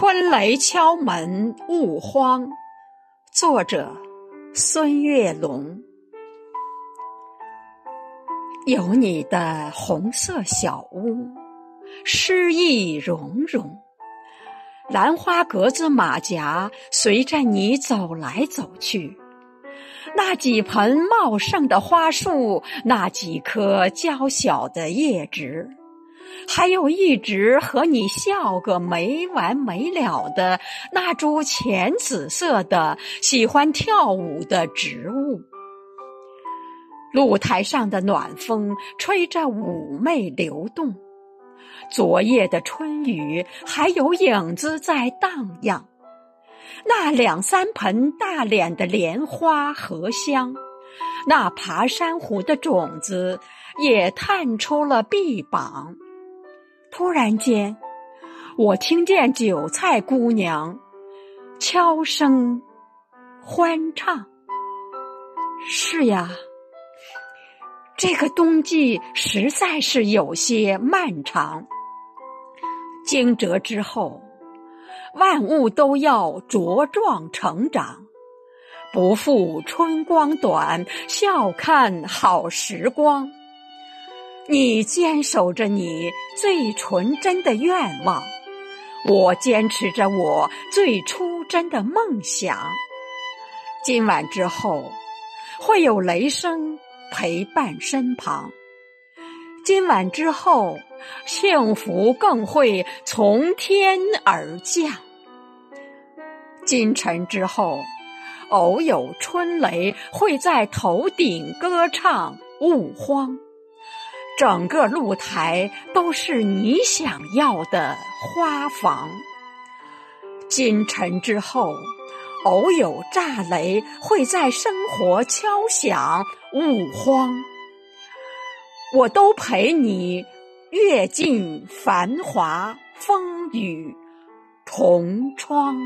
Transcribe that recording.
春雷敲门勿慌，作者孙月龙。有你的红色小屋，诗意融融。兰花格子马甲随着你走来走去。那几盆茂盛的花树，那几棵娇小的叶植。还有一直和你笑个没完没了的那株浅紫色的喜欢跳舞的植物，露台上的暖风吹着妩媚流动，昨夜的春雨还有影子在荡漾，那两三盆大脸的莲花荷香，那爬山虎的种子也探出了臂膀。突然间，我听见韭菜姑娘悄声欢唱。是呀，这个冬季实在是有些漫长。惊蛰之后，万物都要茁壮成长，不负春光短，笑看好时光。你坚守着你最纯真的愿望，我坚持着我最初真的梦想。今晚之后，会有雷声陪伴身旁；今晚之后，幸福更会从天而降。今晨之后，偶有春雷会在头顶歌唱，勿慌。整个露台都是你想要的花房。今晨之后，偶有炸雷会在生活敲响，勿慌。我都陪你阅尽繁华风雨，同窗。